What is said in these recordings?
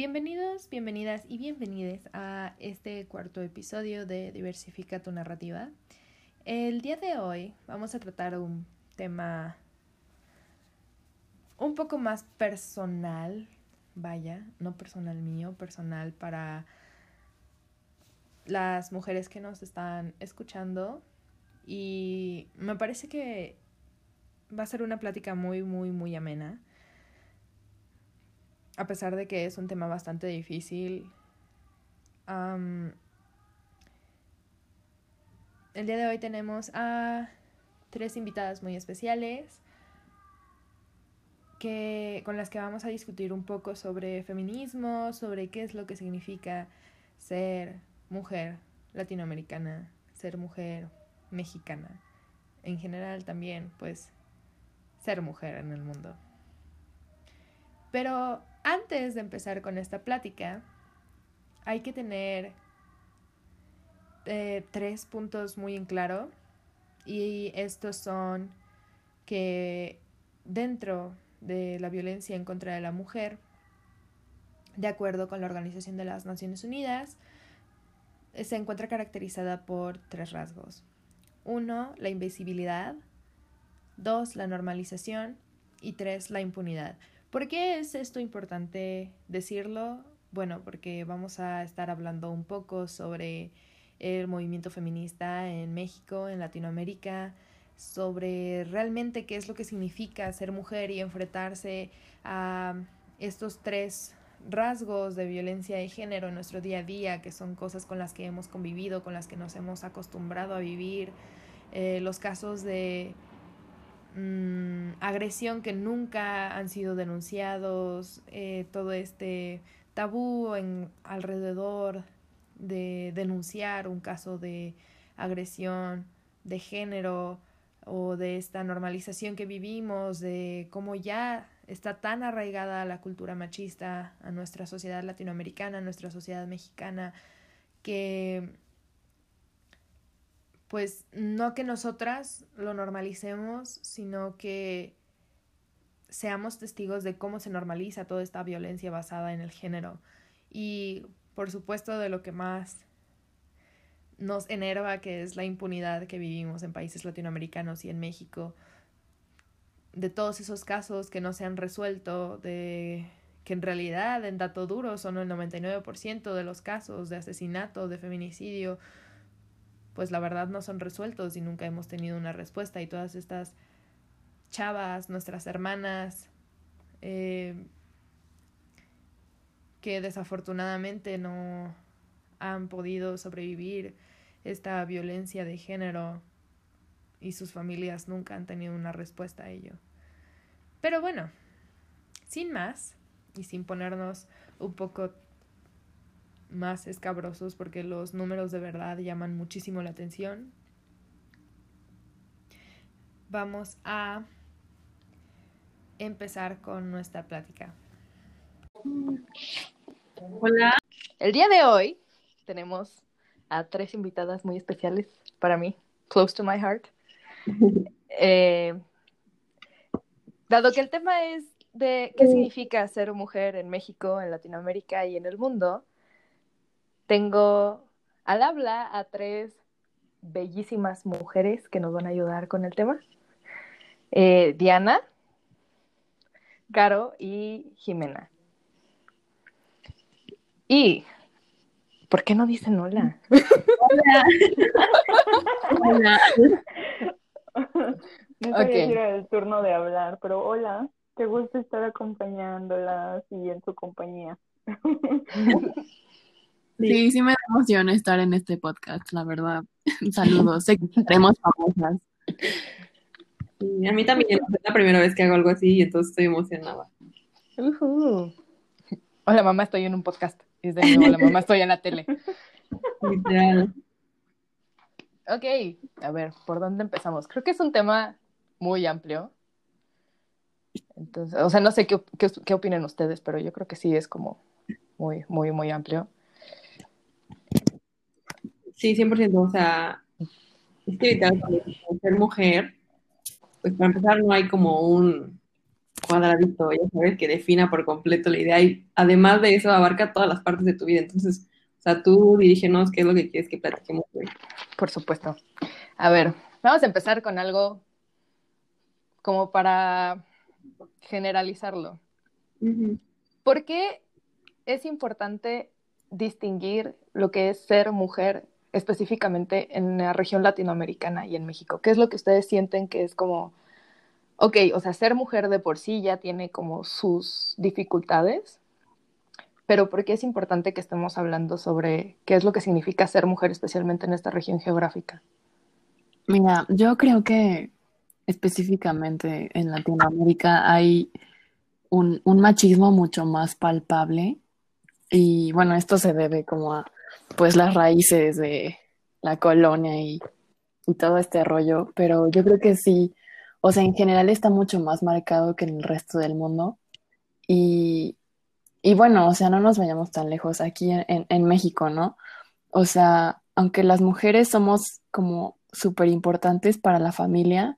Bienvenidos, bienvenidas y bienvenides a este cuarto episodio de Diversifica tu narrativa. El día de hoy vamos a tratar un tema un poco más personal, vaya, no personal mío, personal para las mujeres que nos están escuchando y me parece que va a ser una plática muy, muy, muy amena a pesar de que es un tema bastante difícil, el día de hoy tenemos a tres invitadas muy especiales que, con las que vamos a discutir un poco sobre feminismo, sobre qué es lo que significa ser mujer latinoamericana, ser mujer mexicana. En general también, pues, ser mujer en el mundo. Pero antes de empezar con esta plática, hay que tener eh, tres puntos muy en claro y estos son que dentro de la violencia en contra de la mujer, de acuerdo con la Organización de las Naciones Unidas, se encuentra caracterizada por tres rasgos. Uno, la invisibilidad. Dos, la normalización. Y tres, la impunidad. ¿Por qué es esto importante decirlo? Bueno, porque vamos a estar hablando un poco sobre el movimiento feminista en México, en Latinoamérica, sobre realmente qué es lo que significa ser mujer y enfrentarse a estos tres rasgos de violencia de género en nuestro día a día, que son cosas con las que hemos convivido, con las que nos hemos acostumbrado a vivir, eh, los casos de Mm, agresión que nunca han sido denunciados, eh, todo este tabú alrededor de denunciar un caso de agresión de género o de esta normalización que vivimos, de cómo ya está tan arraigada la cultura machista a nuestra sociedad latinoamericana, a nuestra sociedad mexicana, que pues no que nosotras lo normalicemos, sino que seamos testigos de cómo se normaliza toda esta violencia basada en el género. Y por supuesto de lo que más nos enerva, que es la impunidad que vivimos en países latinoamericanos y en México, de todos esos casos que no se han resuelto, de que en realidad en dato duro son el 99% de los casos de asesinato, de feminicidio, pues la verdad no son resueltos y nunca hemos tenido una respuesta y todas estas chavas, nuestras hermanas, eh, que desafortunadamente no han podido sobrevivir esta violencia de género y sus familias nunca han tenido una respuesta a ello. Pero bueno, sin más y sin ponernos un poco más escabrosos porque los números de verdad llaman muchísimo la atención. Vamos a empezar con nuestra plática. Hola. El día de hoy tenemos a tres invitadas muy especiales para mí, close to my heart. Eh, dado que el tema es de qué significa ser mujer en México, en Latinoamérica y en el mundo, tengo al habla a tres bellísimas mujeres que nos van a ayudar con el tema. Eh, Diana, Caro y Jimena. Y, ¿por qué no dicen hola? Hola. hola. No sabía si era el turno de hablar, pero hola, qué gusto estar acompañándolas y en su compañía. Sí. sí, me da emoción estar en este podcast, la verdad. Saludos, sé que seremos famosas. a mí también es la primera vez que hago algo así y entonces estoy emocionada. Hola mamá, estoy en un podcast. Y de nuevo, hola mamá, estoy en la tele. Literal. Ok, a ver, ¿por dónde empezamos? Creo que es un tema muy amplio. Entonces, o sea, no sé qué, qué, qué opinen ustedes, pero yo creo que sí es como muy, muy, muy amplio. Sí, 100%. O sea, es que ser mujer, pues para empezar no hay como un cuadradito, ya sabes, que defina por completo la idea y además de eso abarca todas las partes de tu vida. Entonces, o sea, tú dirígenos qué es lo que quieres que platiquemos hoy. Por supuesto. A ver, vamos a empezar con algo como para generalizarlo. ¿Por qué es importante distinguir lo que es ser mujer específicamente en la región latinoamericana y en México? ¿Qué es lo que ustedes sienten que es como, ok, o sea, ser mujer de por sí ya tiene como sus dificultades, pero ¿por qué es importante que estemos hablando sobre qué es lo que significa ser mujer especialmente en esta región geográfica? Mira, yo creo que específicamente en Latinoamérica hay un, un machismo mucho más palpable y bueno, esto se debe como a pues las raíces de la colonia y, y todo este rollo, pero yo creo que sí, o sea, en general está mucho más marcado que en el resto del mundo. Y, y bueno, o sea, no nos vayamos tan lejos aquí en, en, en México, ¿no? O sea, aunque las mujeres somos como súper importantes para la familia,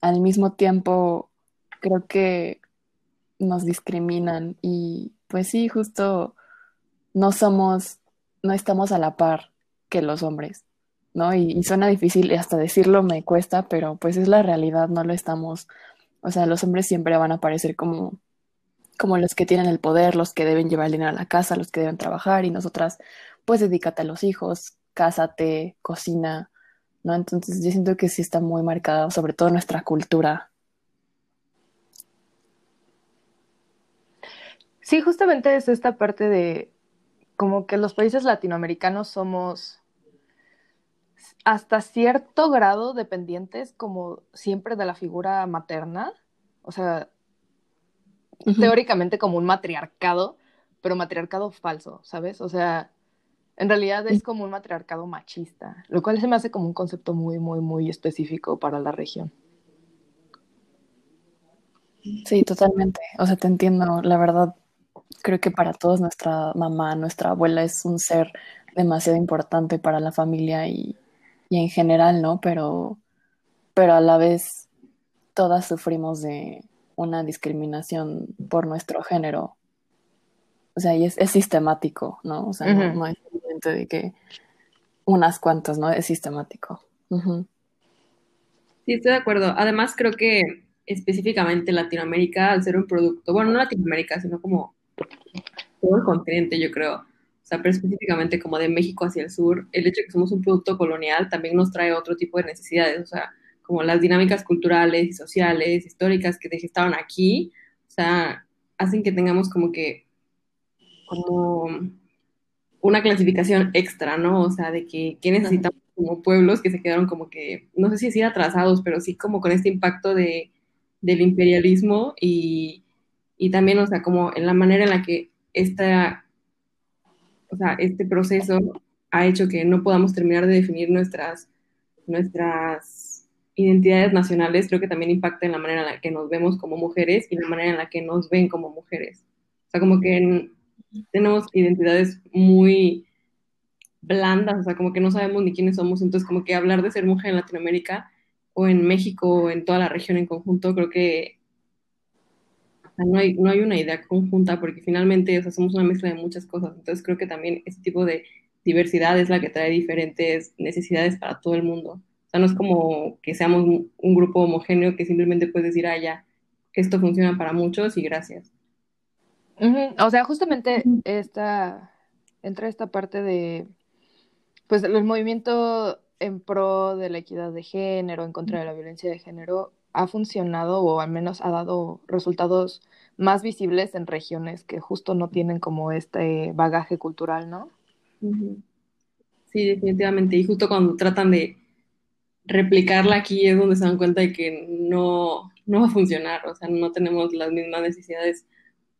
al mismo tiempo creo que nos discriminan y pues sí, justo no somos, no estamos a la par que los hombres, ¿no? Y, y, suena difícil y hasta decirlo me cuesta, pero pues es la realidad, no lo estamos, o sea, los hombres siempre van a aparecer como, como los que tienen el poder, los que deben llevar el dinero a la casa, los que deben trabajar y nosotras, pues dedícate a los hijos, cásate, cocina, ¿no? Entonces yo siento que sí está muy marcada, sobre todo nuestra cultura. Sí, justamente es esta parte de como que los países latinoamericanos somos hasta cierto grado dependientes como siempre de la figura materna, o sea, uh -huh. teóricamente como un matriarcado, pero matriarcado falso, ¿sabes? O sea, en realidad es como un matriarcado machista, lo cual se me hace como un concepto muy, muy, muy específico para la región. Sí, totalmente. O sea, te entiendo. La verdad, creo que para todos nuestra mamá, nuestra abuela es un ser demasiado importante para la familia y, y en general, ¿no? Pero, pero a la vez todas sufrimos de una discriminación por nuestro género. O sea, y es, es sistemático, ¿no? O sea, uh -huh. no, no, es evidente de que unas cuantas, ¿no? Es sistemático. Uh -huh. Sí, estoy de acuerdo. Además, creo que específicamente Latinoamérica, al ser un producto, bueno, no Latinoamérica, sino como todo el continente, yo creo. O sea, pero específicamente como de México hacia el sur, el hecho de que somos un producto colonial también nos trae otro tipo de necesidades, o sea, como las dinámicas culturales y sociales, históricas que estaban aquí, o sea, hacen que tengamos como que como una clasificación extra, ¿no? O sea, de que, que necesitamos como pueblos que se quedaron como que, no sé si decir atrasados, pero sí como con este impacto de, del imperialismo y, y también, o sea, como en la manera en la que esta, o sea, este proceso ha hecho que no podamos terminar de definir nuestras, nuestras identidades nacionales, creo que también impacta en la manera en la que nos vemos como mujeres y la manera en la que nos ven como mujeres. O sea, como que en, tenemos identidades muy blandas, o sea, como que no sabemos ni quiénes somos, entonces como que hablar de ser mujer en Latinoamérica o en México o en toda la región en conjunto, creo que sea, no, hay, no hay una idea conjunta porque finalmente o sea, somos una mezcla de muchas cosas, entonces creo que también este tipo de diversidad es la que trae diferentes necesidades para todo el mundo. O sea, no es como que seamos un grupo homogéneo que simplemente puedes decir, ah, ya, esto funciona para muchos y gracias. Uh -huh. O sea, justamente esta, entra esta parte de, pues, el movimiento en pro de la equidad de género, en contra de la violencia de género, ha funcionado o al menos ha dado resultados más visibles en regiones que justo no tienen como este bagaje cultural, ¿no? Sí, definitivamente. Y justo cuando tratan de replicarla aquí es donde se dan cuenta de que no, no va a funcionar, o sea, no tenemos las mismas necesidades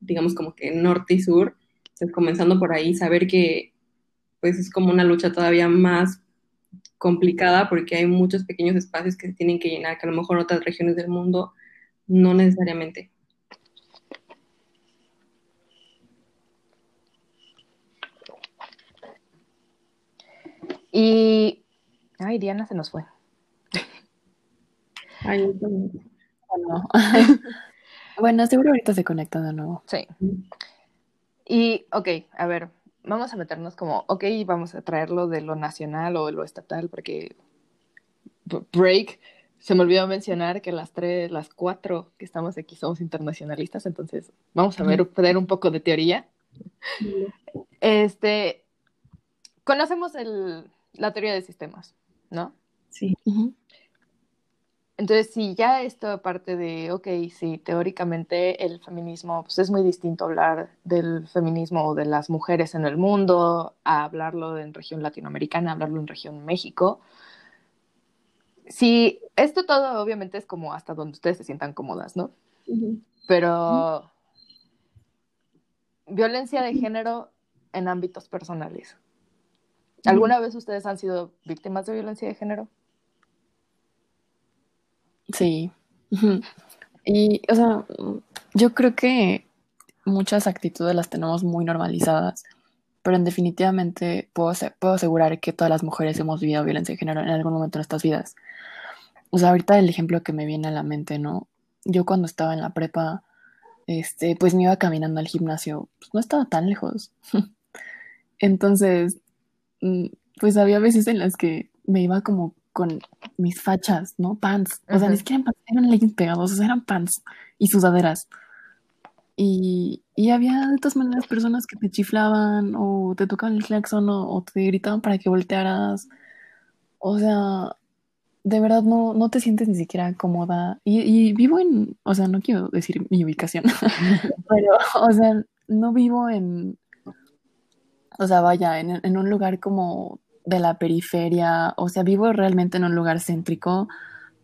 digamos como que norte y sur, entonces comenzando por ahí, saber que pues es como una lucha todavía más complicada porque hay muchos pequeños espacios que se tienen que llenar, que a lo mejor en otras regiones del mundo no necesariamente. Y, ay, Diana se nos fue. Ay, no. Bueno. Seguro ahorita se conecta de nuevo. Sí. Y, ok, a ver, vamos a meternos como, ok, vamos a traerlo de lo nacional o de lo estatal, porque break, se me olvidó mencionar que las tres, las cuatro que estamos aquí somos internacionalistas, entonces vamos a ver, traer un poco de teoría. Este, conocemos el, la teoría de sistemas, ¿no? Sí. Entonces, si ya esto aparte de, ok, sí, teóricamente el feminismo, pues es muy distinto hablar del feminismo o de las mujeres en el mundo a hablarlo en región latinoamericana, hablarlo en región México. Sí, esto todo obviamente es como hasta donde ustedes se sientan cómodas, ¿no? Pero violencia de género en ámbitos personales. ¿Alguna vez ustedes han sido víctimas de violencia de género? Sí. Y, o sea, yo creo que muchas actitudes las tenemos muy normalizadas, pero en definitivamente puedo, puedo asegurar que todas las mujeres hemos vivido violencia de género en algún momento de nuestras vidas. O sea, ahorita el ejemplo que me viene a la mente, ¿no? Yo cuando estaba en la prepa, este, pues me iba caminando al gimnasio, pues no estaba tan lejos. Entonces, pues había veces en las que me iba como con mis fachas, ¿no? Pants. O sea, ni siquiera eran eran leggings pegados, o sea, eran pants y sudaderas. Y, y había de todas maneras personas que te chiflaban o te tocaban el claxon o, o te gritaban para que voltearas. O sea, de verdad no, no te sientes ni siquiera cómoda. Y, y vivo en, o sea, no quiero decir mi ubicación, pero, o sea, no vivo en, o sea, vaya, en, en un lugar como de la periferia, o sea, vivo realmente en un lugar céntrico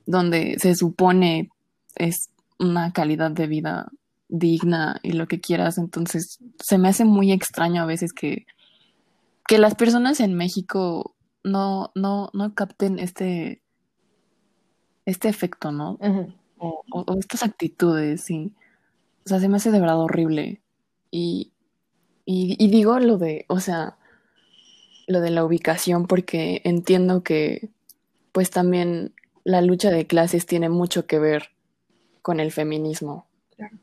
donde se supone es una calidad de vida digna y lo que quieras, entonces se me hace muy extraño a veces que, que las personas en México no, no, no capten este, este efecto, ¿no? O, o- o estas actitudes, sí. O sea, se me hace de verdad horrible. Y, y, y digo lo de, o sea, lo de la ubicación porque entiendo que pues también la lucha de clases tiene mucho que ver con el feminismo.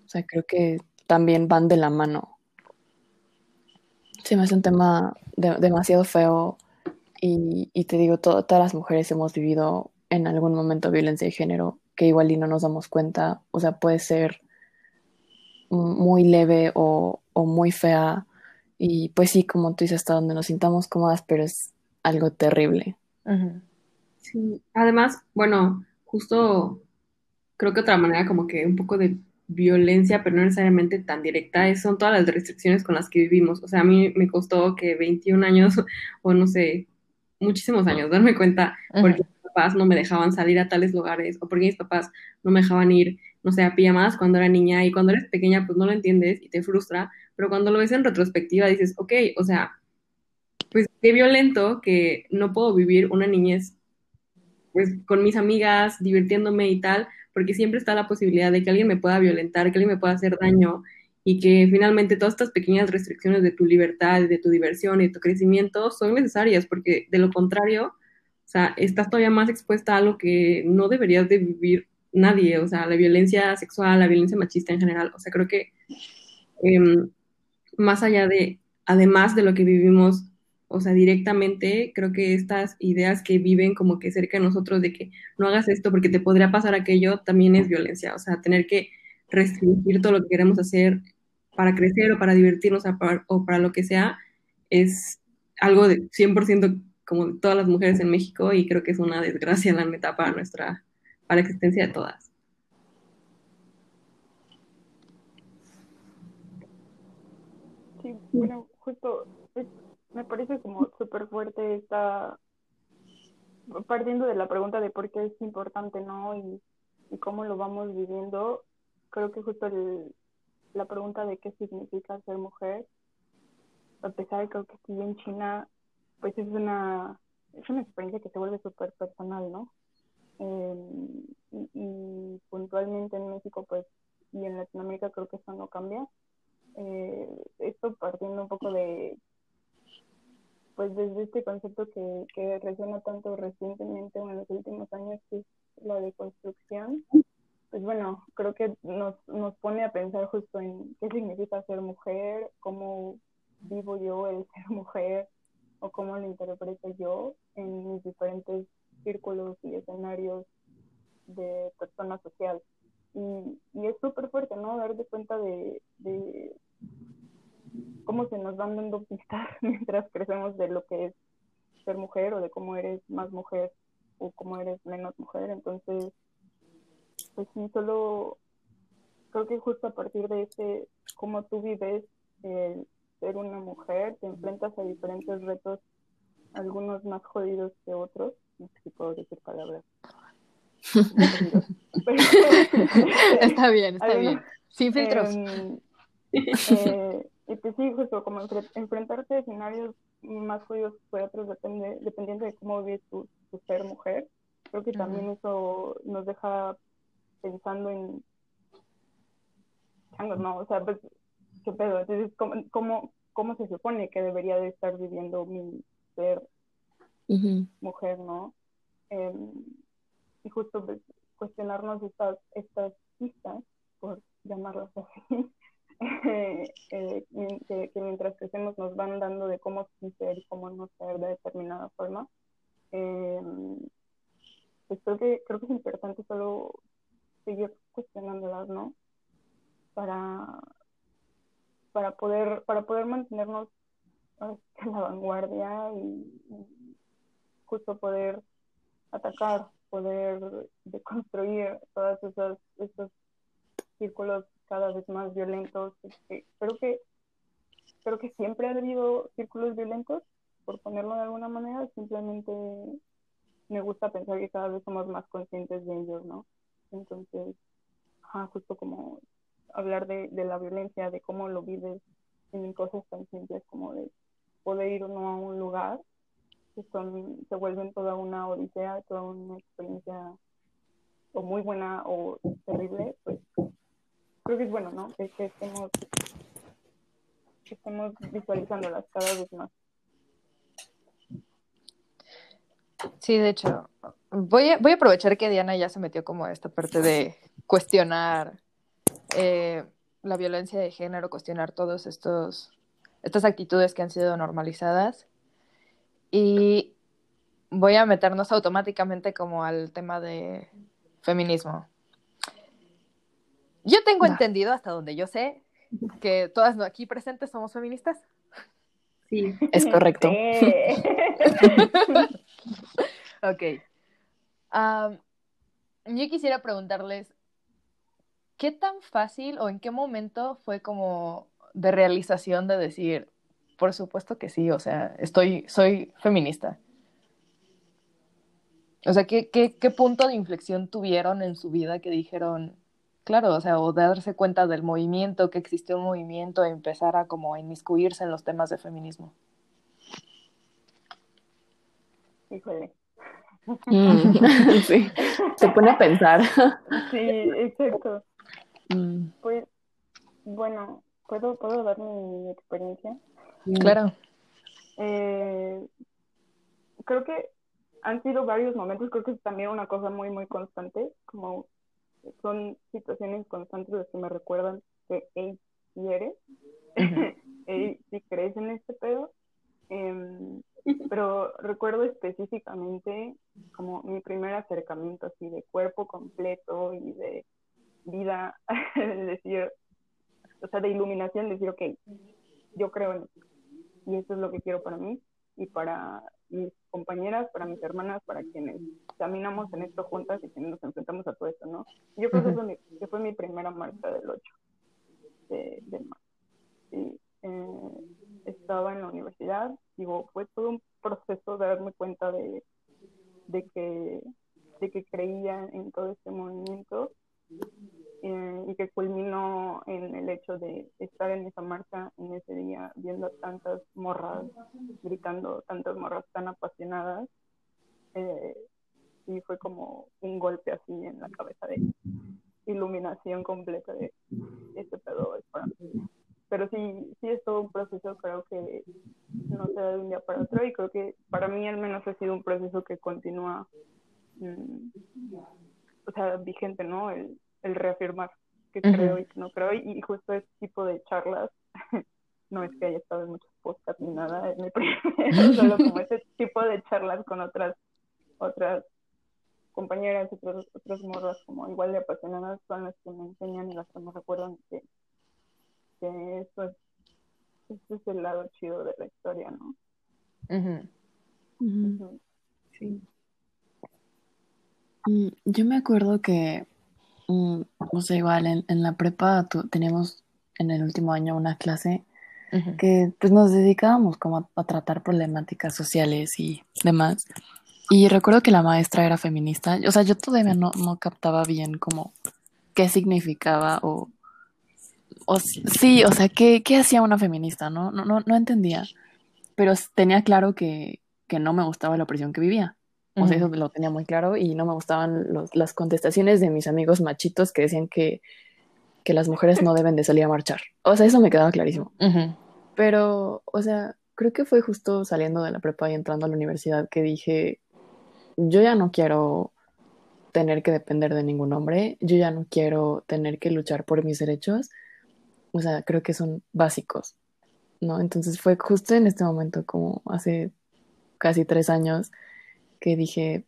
O sea, creo que también van de la mano. Se me hace un tema de- demasiado feo y, y te digo, to- todas las mujeres hemos vivido en algún momento violencia de género que igual y no nos damos cuenta. O sea, puede ser muy leve o, o muy fea. Y pues sí, como tú dices, hasta donde nos sintamos cómodas, pero es algo terrible. Sí, además, bueno, justo creo que otra manera como que un poco de violencia, pero no necesariamente tan directa, es, son todas las restricciones con las que vivimos. O sea, a mí me costó que 21 años o no sé, muchísimos años darme cuenta porque mis papás no me dejaban salir a tales lugares o porque mis papás no me dejaban ir, no sé, a pijamadas cuando era niña y cuando eres pequeña pues no lo entiendes y te frustra, pero cuando lo ves en retrospectiva dices, ok, o sea, pues qué violento que no puedo vivir una niñez pues con mis amigas, divirtiéndome y tal, porque siempre está la posibilidad de que alguien me pueda violentar, que alguien me pueda hacer daño y que finalmente todas estas pequeñas restricciones de tu libertad, de tu diversión y de tu crecimiento son necesarias, porque de lo contrario, o sea, estás todavía más expuesta a algo que no deberías de vivir nadie, o sea, la violencia sexual, la violencia machista en general, o sea, creo que em, más allá de, además de lo que vivimos, o sea, directamente, creo que estas ideas que viven como que cerca de nosotros de que no hagas esto porque te podría pasar aquello, también es violencia, o sea, tener que restringir todo lo que queremos hacer para crecer o para divertirnos o para, lo que sea, es algo de 100% como de todas las mujeres en México y creo que es una desgracia, la neta, para nuestra, para la existencia de todas. Sí, bueno, justo me parece como súper fuerte esta, partiendo de la pregunta de por qué es importante, ¿no? Y, cómo lo vamos viviendo, creo que justo el- la pregunta de qué significa ser mujer, a pesar de creo que aquí en China, pues es una, es una experiencia que se vuelve súper personal, ¿no? Eh, y, y puntualmente en México, pues, y en Latinoamérica creo que eso no cambia. Eh, esto partiendo un poco de, pues desde este concepto que, que resuena tanto recientemente o en los últimos años, que es la deconstrucción, pues bueno, creo que nos, nos pone a pensar justo en qué significa ser mujer, cómo vivo yo el ser mujer o cómo lo interpreto yo en mis diferentes círculos y escenarios de persona social. Y, es súper fuerte, ¿no? Darte cuenta de, de cómo se nos van dando pistas mientras crecemos de lo que es ser mujer o de cómo eres más mujer o cómo eres menos mujer. Entonces, pues sí, solo creo que justo a partir de ese, cómo tú vives el ser una mujer, te enfrentas a diferentes retos, algunos más jodidos que otros, no sé si puedo decir palabras. está bien, está bien. Sin filtros. Em, eh, y pues sí, justo como enfrentarte a escenarios más jodidos que otros, depende, dependiendo de cómo vives tu, tu ser mujer. Creo que también eso nos deja pensando en no, o sea, pues, ¿qué pedo? Entonces, ¿cómo, cómo, cómo se supone que debería de estar viviendo mi ser mujer, no? Em, y justo pues, cuestionarnos estas, estas pistas, por llamarlas así, eh, que, que, mientras crecemos nos van dando de cómo ser y cómo no ser de determinada forma. Eh, pues creo que, creo que es importante solo seguir cuestionándolas, ¿no? Para, para poder, para poder mantenernos en la vanguardia y, justo poder atacar, poder deconstruir todos esos, esos círculos cada vez más violentos. Este, creo que creo que siempre ha habido círculos violentos, por ponerlo de alguna manera, simplemente me gusta pensar que cada vez somos más conscientes de ellos, ¿no? Entonces, justo como hablar de, de, la violencia, de cómo lo vives en cosas tan simples como de poder ir o no a un lugar, que son, se vuelven toda una odisea, toda una experiencia o muy buena o terrible, pues creo que es bueno, ¿no? Que, que estemos, que estemos visualizándolas cada vez más. Sí, de hecho, voy a, voy a aprovechar que Diana ya se metió como a esta parte de cuestionar eh, la violencia de género, cuestionar todos estos estas actitudes que han sido normalizadas y voy a meternos automáticamente como al tema de feminismo. Yo tengo entendido hasta donde yo sé que todas aquí presentes somos feministas. Sí, es correcto. ok. yo quisiera preguntarles, ¿qué tan fácil o en qué momento fue como de realización de decir, por supuesto que sí, o sea, estoy, soy feminista? O sea, ¿qué, qué, qué punto de inflexión tuvieron en su vida que dijeron, claro, o sea, o darse cuenta del movimiento, que existió un movimiento, e empezar a como a inmiscuirse en los temas de feminismo? Híjole. Mm, sí, se pone a pensar. Sí, exacto. Mm. Pues, bueno, ¿puedo, ¿puedo dar mi experiencia? Claro. Eh, creo que han sido varios momentos, creo que es también una cosa muy, muy constante, como son situaciones constantes las que me recuerdan que, hey, si eres, hey, si crees en este pedo, eh, pero recuerdo específicamente como mi primer acercamiento así de cuerpo completo y de vida, decir, o sea, de iluminación, decir, ok, yo creo en esto y eso es lo que quiero para mí y para mis compañeras, para mis hermanas, para quienes caminamos en esto juntas y quienes nos enfrentamos a todo esto, ¿no? Yo creo que, fue mi, que fue mi primera marcha del 8 de, de marzo. Y, eh, estaba en la universidad, digo, fue todo un proceso de darme cuenta de, de, que, de que creía en todo este movimiento eh, y que culminó en el hecho de estar en esa marcha en ese día viendo tantas morras gritando, tantas morras tan apasionadas. Eh, y fue como un golpe así en la cabeza de iluminación completa de este pedo para mí pero sí, sí es todo un proceso, creo que no se da de un día para otro y creo que para mí al menos ha sido un proceso que continúa, mm, o sea, vigente, ¿no? El, el reafirmar que creo y que no creo. Y, justo ese tipo de charlas, no es que haya estado en muchos podcasts ni nada, es mi primero, solo como ese tipo de charlas con otras, otras compañeras, otras, otras morras como igual de apasionadas son las que me enseñan y las que me recuerdan que, que esto es, este es el lado chido de la historia, ¿no? Sí. Mm, yo me acuerdo que, mm, o sea, igual en, en la prepa teníamos en el último año una clase que pues nos dedicábamos como a, tratar problemáticas sociales y demás. Y recuerdo que la maestra era feminista. O sea, yo todavía no, no captaba bien como qué significaba o, o sí, o sea, qué, qué hacía una feminista, ¿no? No, no, no entendía. Pero tenía claro que, que no me gustaba la opresión que vivía. O sea, eso lo tenía muy claro y no me gustaban las contestaciones de mis amigos machitos que decían que, que, las mujeres no deben de salir a marchar. O sea, eso me quedaba clarísimo. Pero, o sea, creo que fue justo saliendo de la prepa y entrando a la universidad que dije, yo ya no quiero tener que depender de ningún hombre, yo ya no quiero tener que luchar por mis derechos. O sea, creo que son básicos, ¿no? Entonces fue justo en este momento, como hace casi tres años, que dije,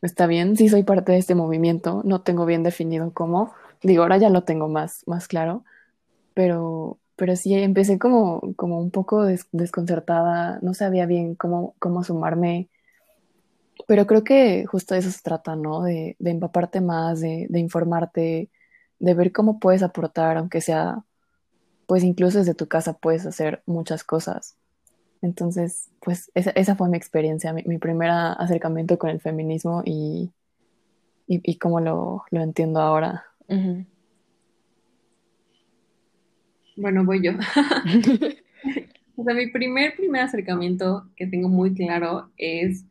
está bien, sí soy parte de este movimiento, no tengo bien definido cómo, digo, ahora ya lo tengo más, más claro, pero, pero sí empecé como, como un poco desconcertada, no sabía bien cómo, cómo sumarme, pero creo que justo de eso se trata, ¿no? De, de empaparte más, de, de informarte, de ver cómo puedes aportar, aunque sea, pues incluso desde tu casa puedes hacer muchas cosas. Entonces, pues esa, esa fue mi experiencia, mi, mi, primer acercamiento con el feminismo y, y, y cómo lo, lo, entiendo ahora. Bueno, voy yo. o sea, mi primer, primer acercamiento que tengo muy claro es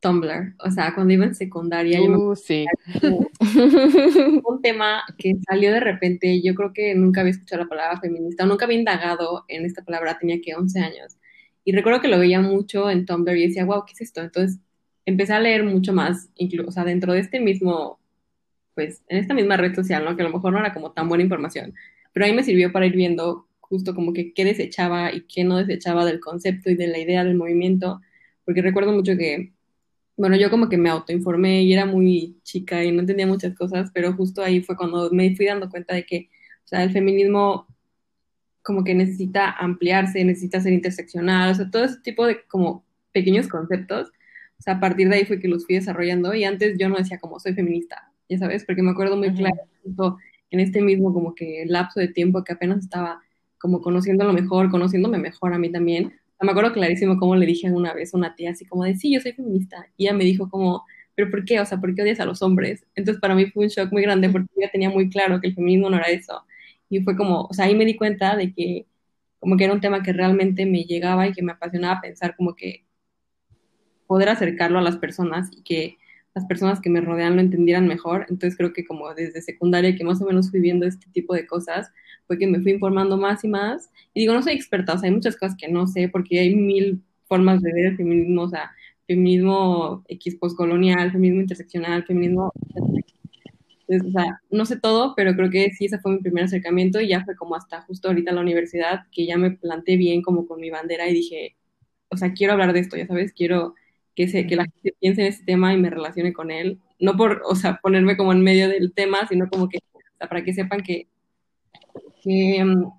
Tumblr. O sea, cuando iba en secundaria. Uh, sí. Un tema que salió de repente. Yo creo que nunca había escuchado la palabra feminista, nunca había indagado en esta palabra, tenía que 11 años. Y recuerdo que lo veía mucho en Tumblr y decía, wow, ¿qué es esto? Entonces empecé a leer mucho más, incluso, o sea, dentro de este mismo, pues, en esta misma red social, ¿no? Que a lo mejor no era como tan buena información, pero ahí me sirvió para ir viendo justo como que qué desechaba y qué no desechaba del concepto y de la idea del movimiento, porque recuerdo mucho que, bueno, yo como que me autoinformé y era muy chica y no entendía muchas cosas, pero justo ahí fue cuando me fui dando cuenta de que, o sea, el feminismo como que necesita ampliarse, necesita ser interseccional, o sea, todo ese tipo de como pequeños conceptos. O sea, a partir de ahí fue que los fui desarrollando y antes yo no decía como soy feminista, ya sabes, porque me acuerdo muy claro en este mismo como que lapso de tiempo que apenas estaba como conociéndolo mejor, conociéndome mejor a mí también. O sea, me acuerdo clarísimo cómo le dije una vez a una tía así como de, sí, yo soy feminista. Y ella me dijo como, pero ¿por qué? O sea, ¿por qué odias a los hombres? Entonces para mí fue un shock muy grande porque ella tenía muy claro que el feminismo no era eso. Y fue como, o sea, ahí me di cuenta de que como que era un tema que realmente me llegaba y que me apasionaba pensar como que poder acercarlo a las personas y que las personas que me rodean lo entendieran mejor. Entonces creo que como desde secundaria que más o menos fui viendo este tipo de cosas, fue que me fui informando más y más. Y digo, no soy experta, o sea, hay muchas cosas que no sé porque hay mil formas de ver el feminismo, o sea, feminismo X postcolonial, feminismo interseccional, feminismo entonces, o sea, no sé todo, pero creo que sí, ese fue mi primer acercamiento y ya fue como hasta justo ahorita en la universidad que ya me planté bien como con mi bandera y dije, o sea, quiero hablar de esto, ya sabes, quiero que, se, que la gente piense en este tema y me relacione con él. No por, o sea, ponerme como en medio del tema, sino como que, o sea, para que sepan que, que mm,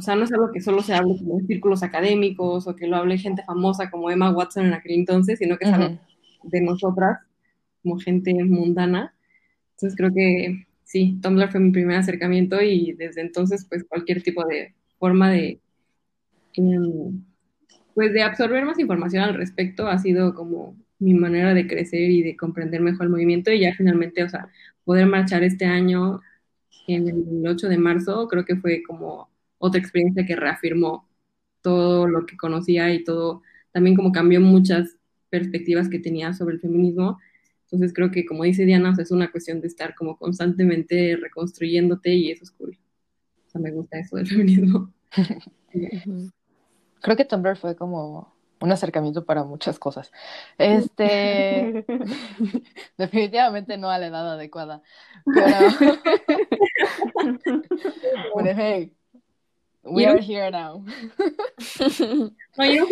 o sea, no es algo que solo se hable como en círculos académicos o que lo hable gente famosa como Emma Watson en aquel entonces, sino que es algo de nosotras, como gente mundana. Entonces creo que sí, Tumblr fue mi primer acercamiento y desde entonces pues cualquier tipo de forma de em, pues de absorber más información al respecto ha sido como mi manera de crecer y de comprender mejor el movimiento y ya finalmente, o sea, poder marchar este año en el 8 de marzo creo que fue como otra experiencia que reafirmó todo lo que conocía y todo, también como cambió muchas perspectivas que tenía sobre el feminismo entonces creo que como dice Diana, es una cuestión de estar como constantemente reconstruyéndote y eso es cool. O sea, me gusta eso del feminismo. creo que Tumblr fue como un acercamiento para muchas cosas. Este, definitivamente no a la edad adecuada. Pero, hey, we are here now. no, yo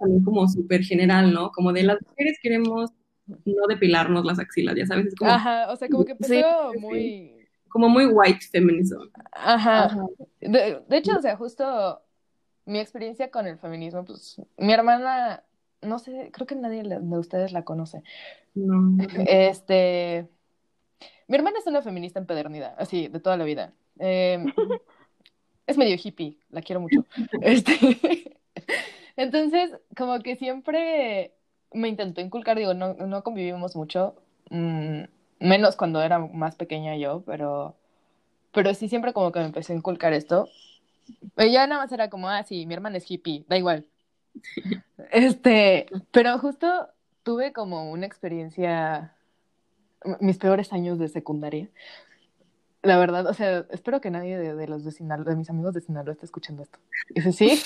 también como súper general, ¿no? Como de las mujeres queremos no depilarnos las axilas, ya sabes. Es como, Ajá, o sea, como que empezó muy... Como muy white feminism. Ajá. De, de hecho, o sea, justo mi experiencia con el feminismo, pues mi hermana, no sé, creo que nadie de ustedes la conoce. No. Este, mi hermana es una feminista empedernida, así, de toda la vida. Eh, es medio hippie, la quiero mucho. Este, entonces, como que siempre me intentó inculcar, digo, no, no convivimos mucho, mmm, menos cuando era más pequeña yo, pero, pero sí siempre como que me empecé a inculcar esto. Ella nada más era como, ah, sí, mi hermana es hippie, da igual. Este, pero justo tuve como una experiencia, mis peores años de secundaria. La verdad, o sea, espero que nadie de, de los de Sinaloa, de mis amigos de Sinaloa esté escuchando esto. Y dice, sí,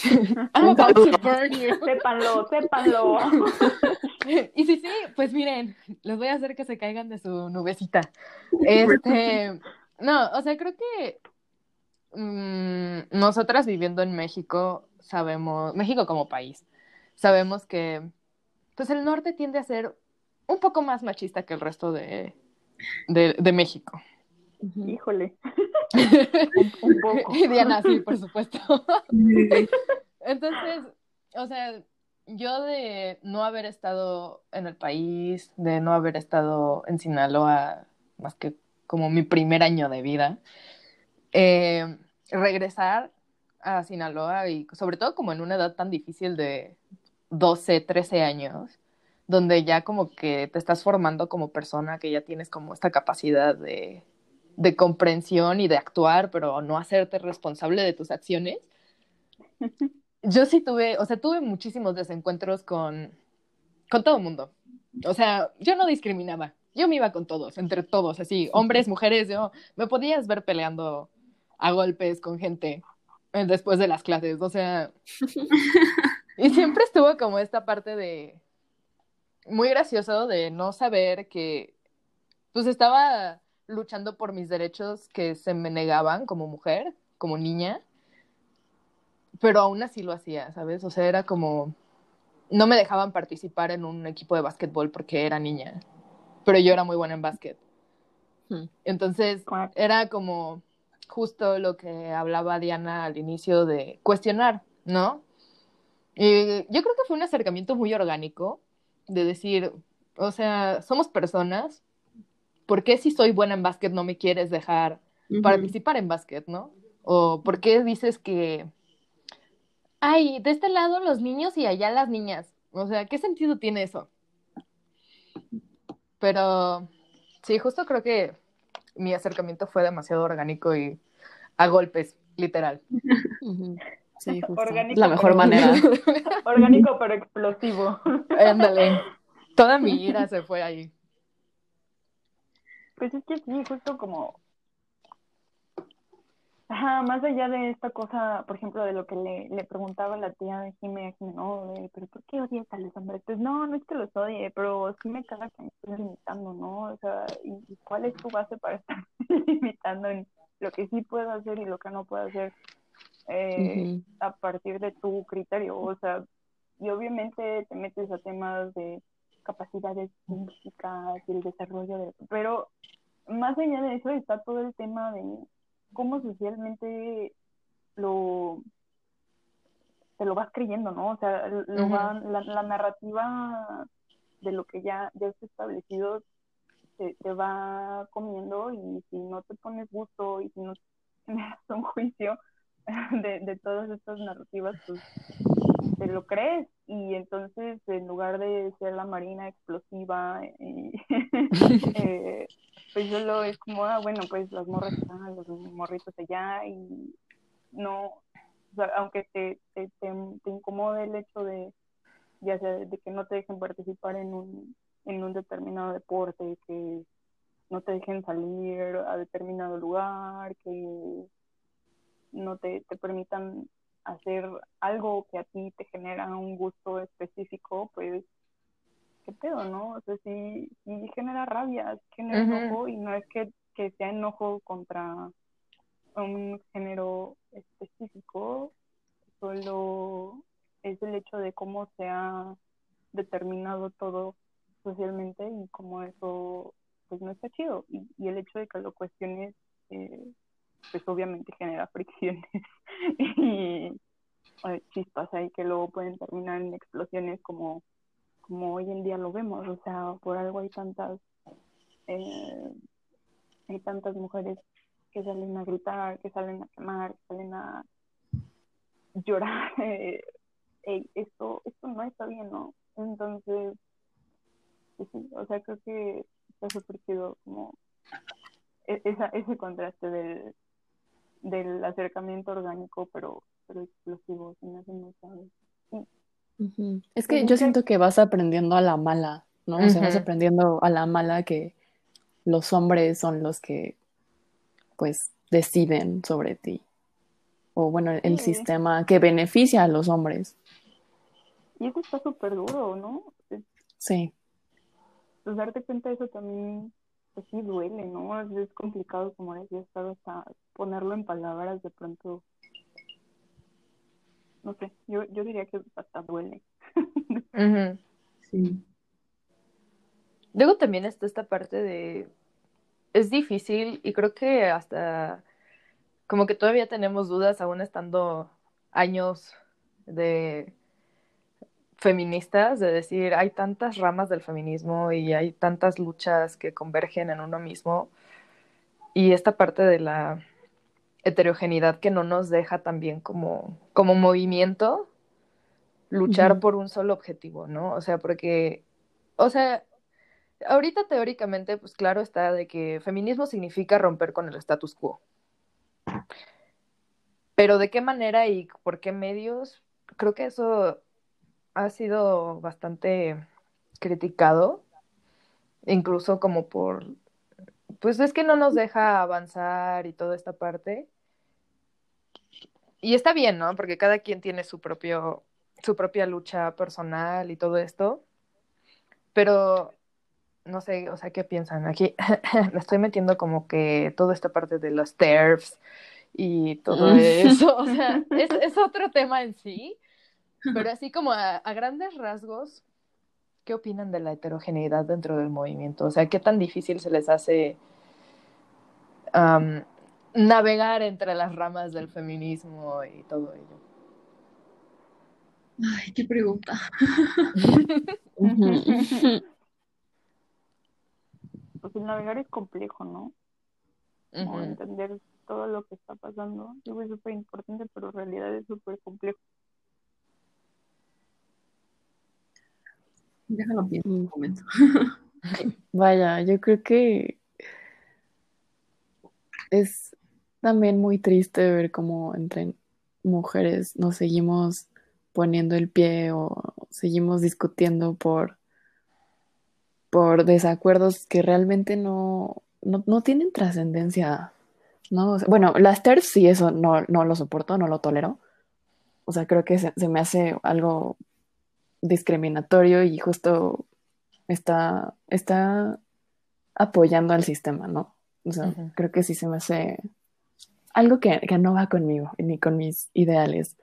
I'm about to burn you. Sépanlo, sépanlo. y si sí, pues miren, les voy a hacer que se caigan de su nubecita. Este, no, o sea, creo que mmm, nosotras viviendo en México sabemos, México como país, sabemos que pues el norte tiende a ser un poco más machista que el resto de, de, de México. Híjole. un, un, poco. Y Diana, sí, por supuesto. Entonces, o sea, yo de no haber estado en el país, de no haber estado en Sinaloa más que como mi primer año de vida, eh, regresar a Sinaloa y sobre todo como en una edad tan difícil de 12, 13 años, donde ya como que te estás formando como persona, que ya tienes como esta capacidad de, de comprensión y de actuar, pero no hacerte responsable de tus acciones. Yo sí tuve, o sea, tuve muchísimos desencuentros con, con todo el mundo. O sea, yo no discriminaba, yo me iba con todos, entre todos, así, hombres, mujeres, yo me podías ver peleando a golpes con gente eh, después de las clases, o sea, y siempre estuvo como esta parte de muy gracioso de no saber que pues estaba luchando por mis derechos que se me negaban como mujer, como niña, pero aún así lo hacía, ¿sabes? O sea, era como, no me dejaban participar en un equipo de básquetbol porque era niña, pero yo era muy buena en básquet. Hmm. Entonces, era como justo lo que hablaba Diana al inicio de cuestionar, ¿no? Y yo creo que fue un acercamiento muy orgánico de decir, o sea, somos personas, ¿por qué si soy buena en básquet no me quieres dejar participar en básquet, no? O ¿por qué dices que, ay, de este lado los niños y allá las niñas? O sea, ¿qué sentido tiene eso? Pero sí, justo creo que mi acercamiento fue demasiado orgánico y a golpes, literal. Sí, justo. Orgánico, la mejor manera. Orgánico pero explosivo. Ándale. Toda mi ira se fue ahí. Pues es que sí, justo como... Ajá, más allá de esta cosa, por ejemplo, de lo que le, le preguntaba la tía de Jimmy, no, pero ¿por qué odias a los hombres? Pues no, no es que los odie, pero sí me caga que me estés limitando, ¿no? O sea, ¿y, y cuál es tu base para estar limitando en lo que sí puedo hacer y lo que no puedo hacer eh, uh -huh. a partir de tu criterio? O sea, y obviamente te metes a temas de capacidades físicas y el desarrollo de... Pero más allá de eso está todo el tema de cómo socialmente lo te lo vas creyendo, ¿no? O sea, lo uh -huh. la, la, narrativa de lo que ya, ya está establecido te, te, va comiendo y si no te pones gusto y si no tienes un juicio de, de todas estas narrativas, pues te lo crees. Y entonces en lugar de ser la marina explosiva eh, pues solo es como ah bueno pues las morras están los morritos allá y no aunque te, te, te, te, incomode el hecho de ya sea de que no te dejen participar en un en un determinado deporte que no te dejen salir a determinado lugar que no te, te permitan hacer algo que a ti te genera un gusto específico, pues, ¿qué pedo, no? O sea, sí, sí genera rabia, genera enojo y no es que, que sea enojo contra un género específico, solo es el hecho de cómo se ha determinado todo socialmente y cómo eso pues no está chido. Y, y el hecho de que lo cuestiones eh, pues obviamente genera fricciones chispas ahí que luego pueden terminar en explosiones como como hoy en día lo vemos o sea por algo hay tantas eh, hay tantas mujeres que salen a gritar que salen a quemar que salen a llorar eh, esto esto no está bien no entonces pues sí, o sea creo que está súper como e, esa, ese contraste del, del acercamiento orgánico, pero, pero explosivo, Es que yo siento que vas aprendiendo a la mala, ¿no? O sea, vas aprendiendo a la mala que los hombres son los que, pues, deciden sobre ti. O bueno, el sistema que beneficia a los hombres. Y eso está súper duro, ¿no? Sí pues darte cuenta de eso también, pues sí duele, ¿no? Es, complicado, como decía, hasta ponerlo en palabras de pronto. No sé, yo, yo diría que hasta duele. Sí. Luego también está esta parte de. Es difícil y creo que hasta. Como que todavía tenemos dudas, aún estando años de feministas, de decir, hay tantas ramas del feminismo y hay tantas luchas que convergen en uno mismo, y esta parte de la heterogeneidad que no nos deja también como, como movimiento luchar por un solo objetivo, ¿no? O sea, porque, o sea, ahorita teóricamente, pues claro está de que feminismo significa romper con el status quo. Pero de qué manera y por qué medios, creo que eso ha sido bastante criticado, incluso como por, pues es que no nos deja avanzar y toda esta parte. Y está bien, ¿no? Porque cada quien tiene su propio, su propia lucha personal y todo esto. Pero no sé, o sea, ¿qué piensan? Aquí me estoy metiendo como que toda esta parte de los TERFs y todo eso. O sea, es, es otro tema en sí. Pero así como a, grandes rasgos, ¿qué opinan de la heterogeneidad dentro del movimiento? O sea, ¿qué tan difícil se les hace navegar entre las ramas del feminismo y todo ello? Ay, qué pregunta. pues el navegar es complejo, ¿no? entender todo lo que está pasando. es súper importante, pero en realidad es súper complejo. Déjalo bien un momento. Vaya, yo creo que es también muy triste ver cómo entre mujeres nos seguimos poniendo el pie o seguimos discutiendo por, por desacuerdos que realmente no, no, tienen trascendencia. ¿no? bueno, las TERS sí, eso no, no lo soporto, no lo tolero. O sea, creo que se me hace algo discriminatorio y justo está, está apoyando al sistema, ¿no? O sea, creo que sí se me hace algo que, no va conmigo ni con mis ideales.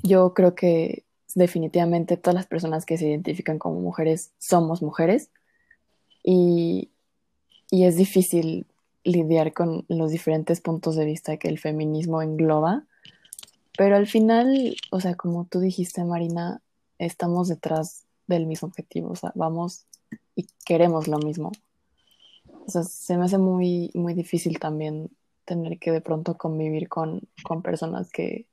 Yo creo que definitivamente todas las personas que se identifican como mujeres somos mujeres y, y es difícil lidiar con los diferentes puntos de vista que el feminismo engloba, pero al final, o sea, como tú dijiste, Marina, estamos detrás del mismo objetivo, o sea, vamos y queremos lo mismo. O sea, se me hace muy, muy difícil también tener que de pronto convivir con, personas que,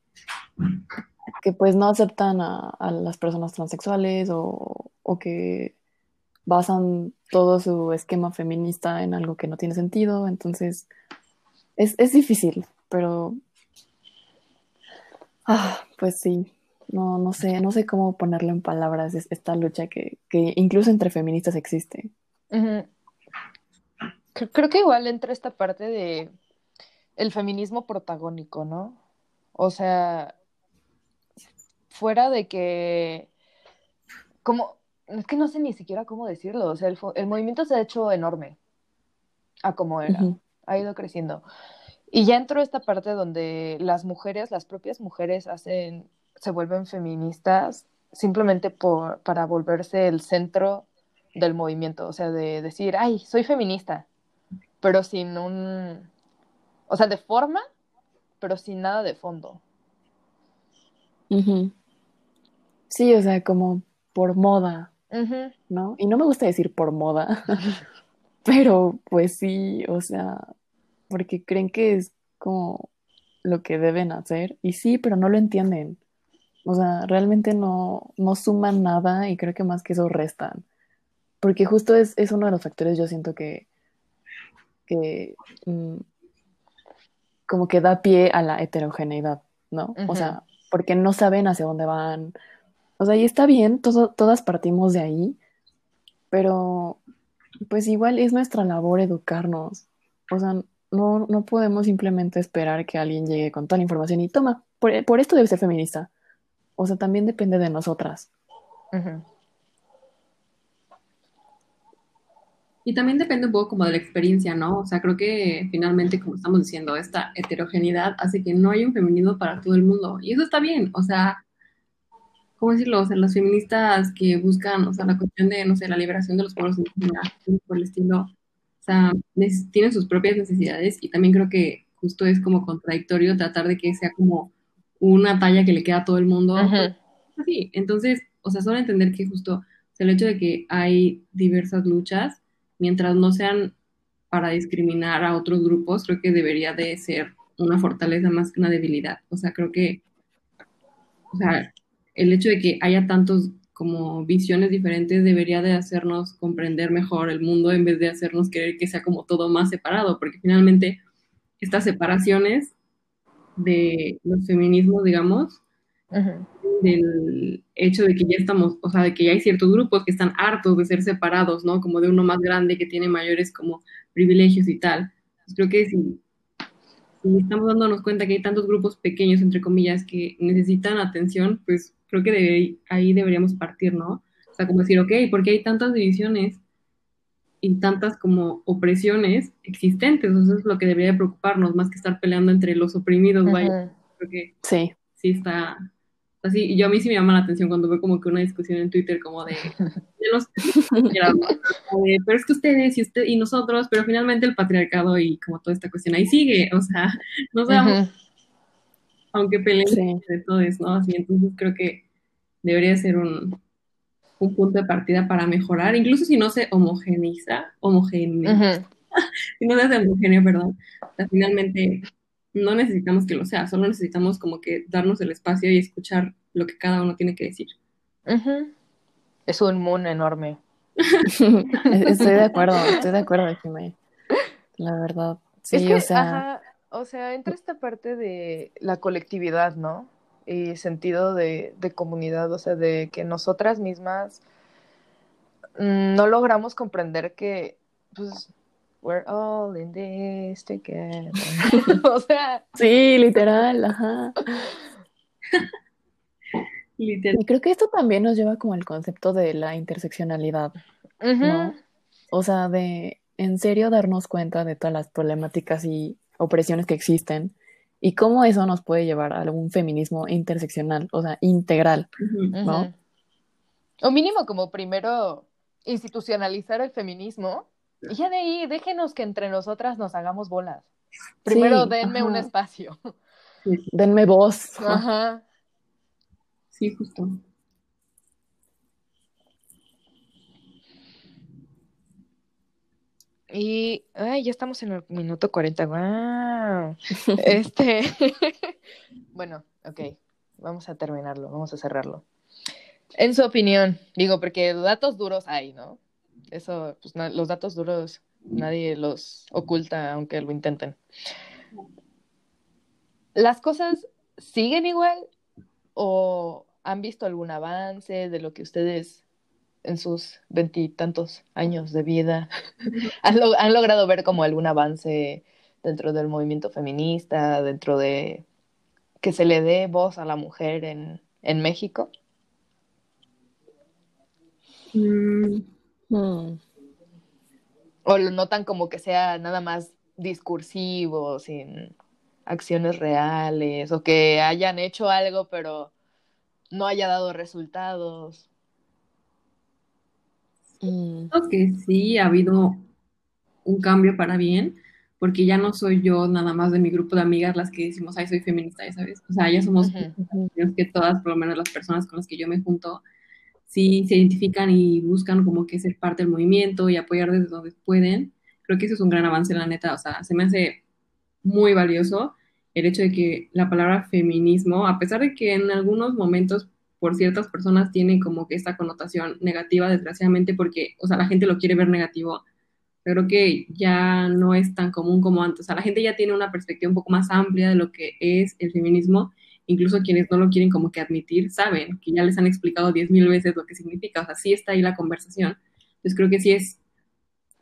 que pues no aceptan a, las personas transexuales o, o, que basan todo su esquema feminista en algo que no tiene sentido. Entonces, es, es difícil, pero... Ah, pues sí, no, no sé, no sé cómo ponerlo en palabras esta lucha que, incluso entre feministas existe. Creo que igual entra esta parte de el feminismo protagónico, ¿no? O sea, fuera de que, como, es que no sé ni siquiera cómo decirlo, o sea, el, el movimiento se ha hecho enorme a como era, ha ido creciendo. Y ya entró esta parte donde las mujeres, las propias mujeres hacen, se vuelven feministas simplemente por, para volverse el centro del movimiento, o sea, de decir, ay, soy feminista, pero sin un, o sea, de forma, pero sin nada de fondo. Sí, o sea, como por moda, ¿no? Y no me gusta decir por moda, pero pues sí, o sea, porque creen que es como lo que deben hacer. Y sí, pero no lo entienden. O sea, realmente no, no suman nada y creo que más que eso restan. Porque justo es, es uno de los factores, yo siento que, que mm, como que da pie a la heterogeneidad, ¿no? O sea, porque no saben hacia dónde van. O sea, y está bien, todo- todas partimos de ahí, pero pues igual es nuestra labor educarnos. O sea, no, no podemos simplemente esperar que alguien llegue con toda la información y toma, por, por esto debe ser feminista. O sea, también depende de nosotras. ujú. Y también depende un poco como de la experiencia, ¿no? O sea, creo que finalmente, como estamos diciendo, esta heterogeneidad hace que no haya un feminismo para todo el mundo. Y eso está bien, o sea, ¿cómo decirlo? O sea, las feministas que buscan, o sea, la cuestión de, no sé, la liberación de los pueblos indígenas, por el estilo, o sea, tienen sus propias necesidades y también creo que justo es como contradictorio tratar de que sea como una talla que le queda a todo el mundo. Así, entonces, o sea, solo entender que justo o sea, el hecho de que hay diversas luchas, mientras no sean para discriminar a otros grupos, creo que debería de ser una fortaleza más que una debilidad. O sea, creo que, o sea, el hecho de que haya tantos como visiones diferentes debería de hacernos comprender mejor el mundo en vez de hacernos querer que sea como todo más separado, porque finalmente estas separaciones de los feminismos, digamos. Del hecho de que ya estamos, o sea, de que ya hay ciertos grupos que están hartos de ser separados, ¿no? Como de uno más grande que tiene mayores como privilegios y tal. Pues creo que si, si estamos dándonos cuenta que hay tantos grupos pequeños, entre comillas, que necesitan atención, pues creo que ahí deberíamos partir, ¿no? O sea, como decir, ok, ¿por qué hay tantas divisiones y tantas como opresiones existentes? Eso es lo que debería de preocuparnos, más que estar peleando entre los oprimidos, vaya. Ujú. Creo que Sí. sí está así. Y yo a mí sí me llama la atención cuando veo como que una discusión en Twitter como de, de los- pero es que ustedes y usted y nosotros, pero finalmente el patriarcado y como toda esta cuestión ahí sigue, o sea, no sabemos, aunque peleen Sí. de todo eso, ¿no? Así, entonces creo que debería ser un, un punto de partida para mejorar, incluso si no se homogeneiza, homogéneo, Ujú. si no se hace homogéneo, perdón, o sea, finalmente no necesitamos que lo sea, solo necesitamos como que darnos el espacio y escuchar lo que cada uno tiene que decir. Es un moon enorme. Estoy de acuerdo, estoy de acuerdo, Jimé. La verdad. Sí, es que, o sea, ajá, o sea, entra esta parte de la colectividad, ¿no? Y sentido de, de comunidad, o sea, de que nosotras mismas mm, no logramos comprender que, pues, we're all in this together. o sea, sí, literal, ajá. Literal. Y creo que esto también nos lleva como al concepto de la interseccionalidad, ujú, ¿no? O sea, de en serio darnos cuenta de todas las problemáticas y opresiones que existen y cómo eso nos puede llevar a un feminismo interseccional, o sea, integral. ¿no? O mínimo como primero institucionalizar el feminismo y ya de ahí déjenos que entre nosotras nos hagamos bolas. Primero Sí, denme un espacio. Denme voz. Ajá. Sí, justo. Y ay, ya estamos en el minuto 40. ¡Wow! Este. bueno, ok. Vamos a terminarlo, vamos a cerrarlo. En su opinión, digo, porque datos duros hay, ¿no? Eso, pues los datos duros nadie los oculta, aunque lo intenten. ¿Las cosas siguen igual o han visto algún avance de lo que ustedes en sus veintitantos años de vida han logrado ver como algún avance dentro del movimiento feminista, dentro de que se le dé voz a la mujer en, en México? Mm, Mm. ¿O lo notan como que sea nada más discursivo, sin acciones reales, o que hayan hecho algo pero no haya dado resultados? Mm. Creo que sí ha habido un cambio para bien, porque ya no soy yo nada más de mi grupo de amigas las que decimos, ay, soy feminista, ya sabes. O sea, ya somos creo que todas, por lo menos las personas con las que yo me junto, sí se identifican y buscan como que ser parte del movimiento y apoyar desde donde pueden. Creo que eso es un gran avance, la neta. O sea, se me hace muy valioso el hecho de que la palabra feminismo, a pesar de que en algunos momentos por ciertas personas tiene como que esta connotación negativa, desgraciadamente, porque, o sea, la gente lo quiere ver negativo, creo que ya no es tan común como antes. O sea, la gente ya tiene una perspectiva un poco más amplia de lo que es el feminismo. Incluso quienes no lo quieren como que admitir, saben que ya les han explicado diez mil veces lo que significa. O sea, sí está ahí la conversación. Entonces creo que sí es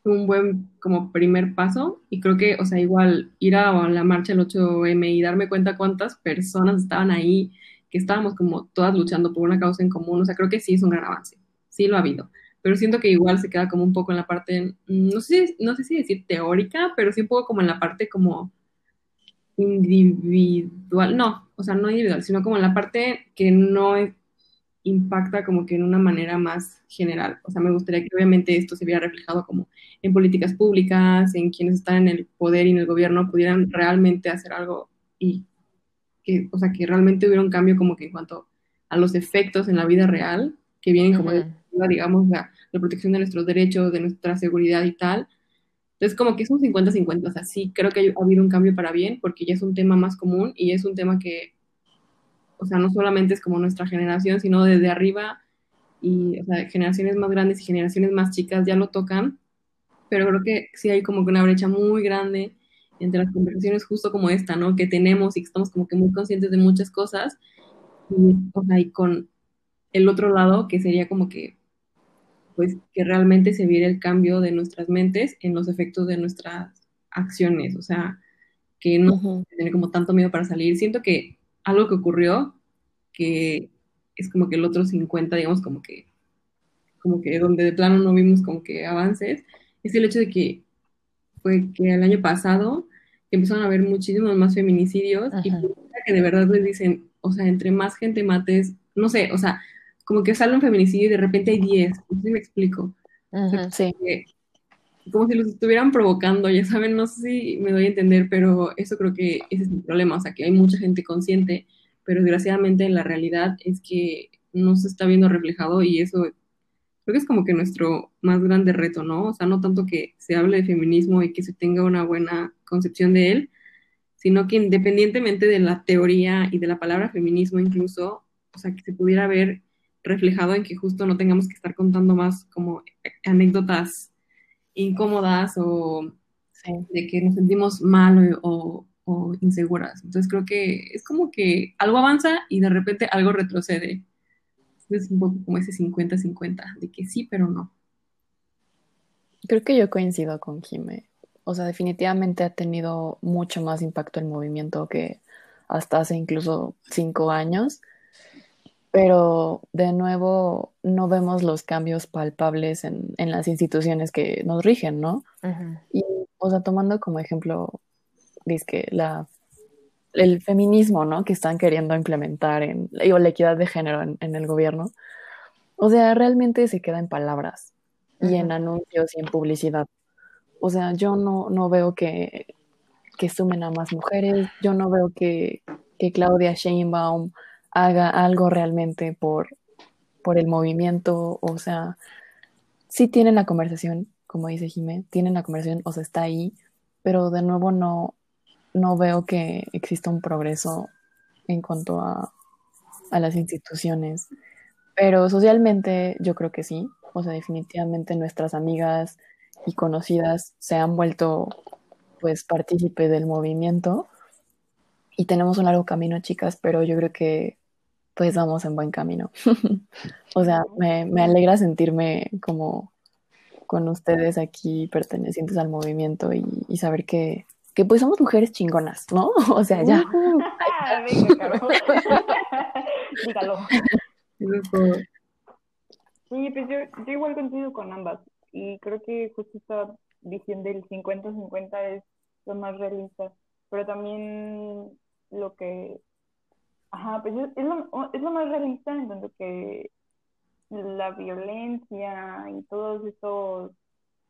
un buen como primer paso y creo que, o sea, igual ir a la marcha el 8M y darme cuenta cuántas personas estaban ahí, que estábamos como todas luchando por una causa en común, o sea, creo que sí es un gran avance, sí lo ha habido, pero siento que igual se queda como un poco en la parte, mm, no sé, no sé si decir teórica, pero sí un poco como en la parte como individual, no, o sea, no individual, sino como en la parte que no impacta como que en una manera más general. O sea, me gustaría que obviamente esto se viera reflejado como en políticas públicas, en quienes están en el poder y en el gobierno pudieran realmente hacer algo y que, o sea, que realmente hubiera un cambio como que en cuanto a los efectos en la vida real que vienen como de, Ujú. digamos, la, la protección de nuestros derechos, de nuestra seguridad y tal. Entonces, como que es un 50-50, o sea, sí creo que ha habido un cambio para bien, porque ya es un tema más común y es un tema que, o sea, no solamente es como nuestra generación, sino desde arriba y, o generaciones más grandes y generaciones más chicas ya lo tocan, pero creo que sí hay como que una brecha muy grande entre las conversaciones justo como esta, ¿no? Que tenemos y que estamos como que muy conscientes de muchas cosas, y, o sea, y con el otro lado, que sería como que, pues, que realmente se viera el cambio de nuestras mentes en los efectos de nuestras acciones, o sea, que no Ujú. tener como tanto miedo para salir. Siento que algo que ocurrió, que es como que el otro 50, digamos, como que, como que donde de plano no vimos como que avances, es el hecho de que fue que el año pasado empezaron a haber muchísimos más feminicidios y Ajá. que de verdad les dicen, o sea, entre más gente mates, no sé, o sea, como que sale un feminicidio y de repente hay 10, no sé si me explico. Ujú. Sí. Que- como si los estuvieran provocando, ya saben, no sé si me doy a entender, pero eso creo que ese es el problema, o sea, que hay mucha gente consciente, pero desgraciadamente la realidad es que no se está viendo reflejado y eso creo que es como que nuestro más grande reto, ¿no? O sea, no tanto que se hable de feminismo y que se tenga una buena concepción de él, sino que independientemente de la teoría y de la palabra feminismo incluso, o sea, que se pudiera ver reflejado en que justo no tengamos que estar contando más como anécdotas incómodas o Sí. de que nos sentimos mal o, o inseguras. Entonces creo que es como que algo avanza y de repente algo retrocede. Es un poco como ese 50-50, de que sí, pero no. Creo que yo coincido con Jime. O sea, definitivamente ha tenido mucho más impacto el movimiento que hasta hace incluso cinco años. Pero de nuevo no vemos los cambios palpables en, en las instituciones que nos rigen, ¿no? Y, o sea, tomando como ejemplo, dizque la, el feminismo, ¿no? Que están queriendo implementar en, o la equidad de género en, en el gobierno. O sea, realmente se queda en palabras y en anuncios y en publicidad. O sea, yo no, no veo que, que sumen a más mujeres, yo no veo que, que Claudia Sheinbaum haga algo realmente por, por el movimiento. O sea, sí tienen la conversación, como dice Jimé, tienen la conversación, o sea, está ahí, pero de nuevo no, no veo que exista un progreso en cuanto a, a las instituciones. Pero socialmente yo creo que sí. O sea, definitivamente nuestras amigas y conocidas se han vuelto pues partícipes del movimiento y tenemos un largo camino, chicas, pero yo creo que pues vamos en buen camino. o sea, me, me alegra sentirme como con ustedes aquí pertenecientes al movimiento y, y saber que, que pues somos mujeres chingonas, ¿no? O sea, ya. Dígalo. Sí, pues yo, yo igual coincido con ambas. Y creo que justo esta visión del 50-50 es lo más realista. Pero también lo que. Ajá, pues es, es lo, es lo más realista en donde que la violencia y todos estos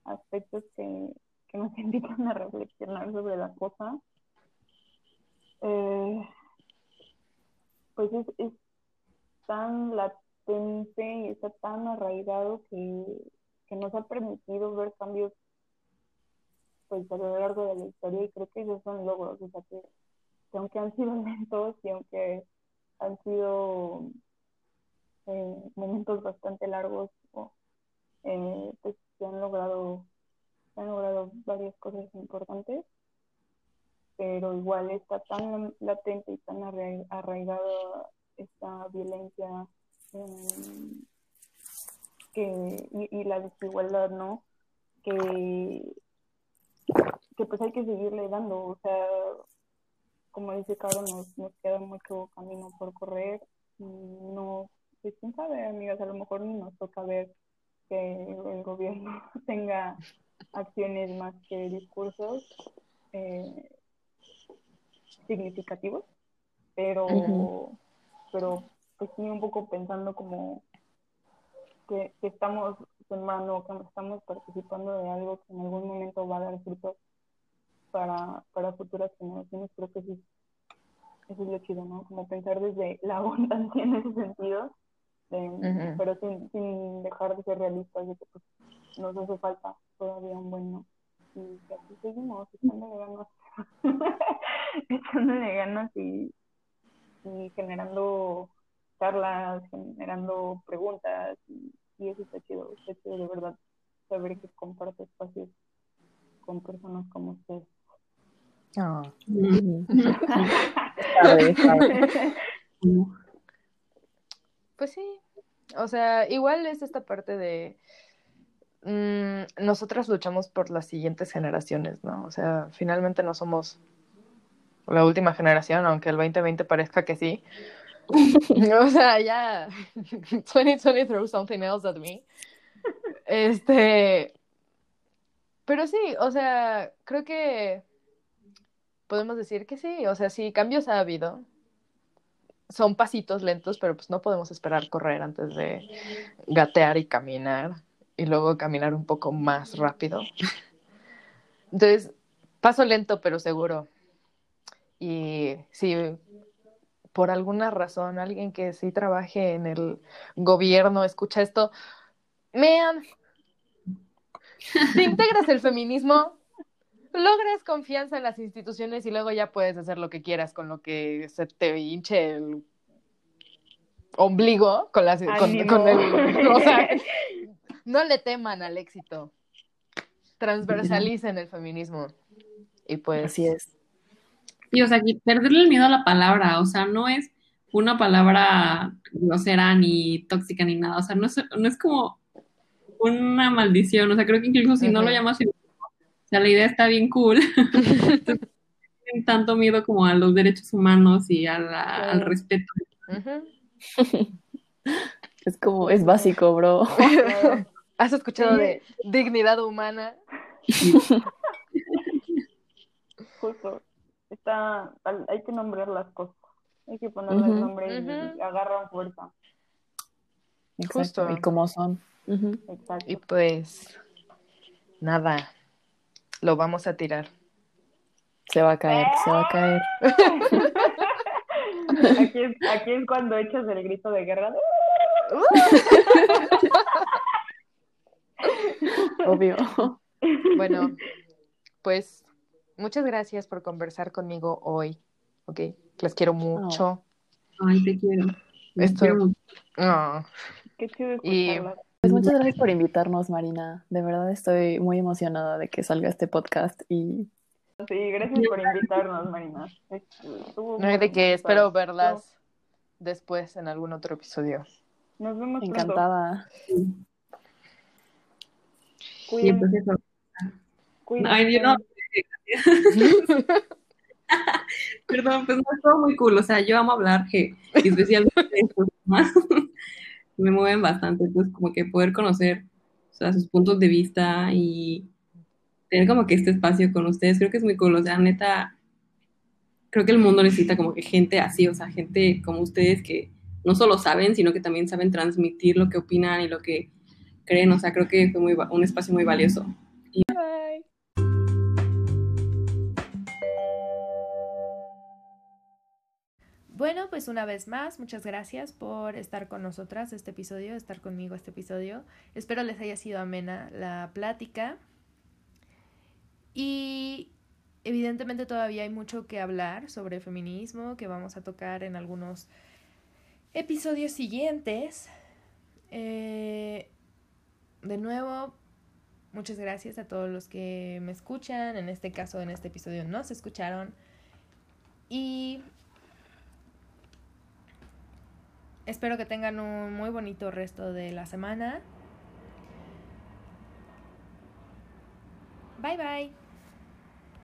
aspectos que, que nos invitan a reflexionar sobre la cosa, eh, pues es, es tan latente y está tan arraigado que, que nos ha permitido ver cambios pues a lo largo de la historia y creo que esos son logros, o sea que, que aunque han sido lentos y aunque han sido eh, momentos bastante largos, eh, pues se han logrado, se han logrado varias cosas importantes, pero igual está tan latente y tan arra- arraigada esta violencia eh, que, y, y la desigualdad, ¿no? Que, que pues hay que seguirle dando, o sea, como dice Caro, nos, nos queda mucho camino por correr. No, pues quién sabe, amigas, a lo mejor ni nos toca ver que el gobierno tenga acciones más que discursos eh, significativos, pero, pero pues sí un poco pensando como que, que estamos sembrando, que estamos participando de algo que en algún momento va a dar frutos para, para futuras generaciones, creo que sí, eso es lo chido, ¿no? Como pensar desde la abundancia en ese sentido, de- Ujú. pero sin, sin dejar de ser realistas de que pues, nos hace falta todavía un buen no. Y así seguimos, echándole ganas, echándole ganas y, y generando charlas, generando preguntas, y, y eso está chido, está chido de verdad, saber que comparto espacios con personas como ustedes. Pues sí, o sea, igual es esta parte de mm, nosotras luchamos por las siguientes generaciones, ¿no? O sea, finalmente no somos la última generación, aunque el 2020 parezca que sí. o sea, ya 2020 threw something else at me. Este, pero sí, o sea, creo que podemos decir que sí, o sea, sí, cambios ha habido. Son pasitos lentos, pero pues no podemos esperar correr antes de gatear y caminar y luego caminar un poco más rápido. Entonces, paso lento pero seguro. Y si por alguna razón alguien que sí trabaje en el gobierno escucha esto, man, si integras el feminismo, logras confianza en las instituciones y luego ya puedes hacer lo que quieras con lo que se te hinche el ombligo con las con, el o sea, no le teman al éxito. Transversalicen el feminismo y pues Así es. Y o sea, que perderle el miedo a la palabra, o sea, no es una palabra grosera ni tóxica ni nada, o sea, no es, no es como una maldición, o sea, creo que incluso si no lo llamas, sea, la idea está bien cool. Entonces, tienen tanto miedo como a los derechos humanos y a la- al respeto. Es como, es básico, bro. Has escuchado Sí. de dignidad humana Justo, está, al- hay que nombrar las cosas, hay que ponerles Ujú. nombre y, agarran fuerza. Exacto. Justo. Y como son. Exacto. y pues nada lo vamos a tirar Se va a caer, se va a caer. Aquí es, aquí es cuando echas el grito de guerra. Obvio. Bueno, pues muchas gracias por conversar conmigo hoy, ¿ok? Les quiero mucho. Ay, te quiero. Te Esto- quiero mucho. Ah, Qué chido Y-. Pues muchas gracias por invitarnos, Marina. De verdad estoy muy emocionada de que salga este podcast y Sí, gracias por invitarnos, Marina. Estuvo no hay de qué, espero estuvo- verlas después en algún otro episodio. Nos vemos encantada. Cuídense, pues eso. Ay, yo no. Perdón, pues no es todo muy cool. O sea, yo amo hablar, que especialmente de estos temas me mueven bastante. Entonces, como que poder conocer sus puntos de vista y tener como que este espacio con ustedes, creo que es muy cool. O sea, neta, creo que el mundo necesita como que gente así, o sea, gente como ustedes que no solo saben, sino que también saben transmitir lo que opinan y lo que creen. O sea, creo que fue muy, un espacio muy valioso. Y... Bueno, pues una vez más, muchas gracias por estar con nosotras este episodio, estar conmigo este episodio. Espero les haya sido amena la plática. Y evidentemente todavía hay mucho que hablar sobre feminismo que vamos a tocar en algunos episodios siguientes. Eh, de nuevo, muchas gracias a todos los que me escuchan. En este caso, en este episodio no se escucharon. Y espero que tengan un muy bonito resto de la semana. Bye bye.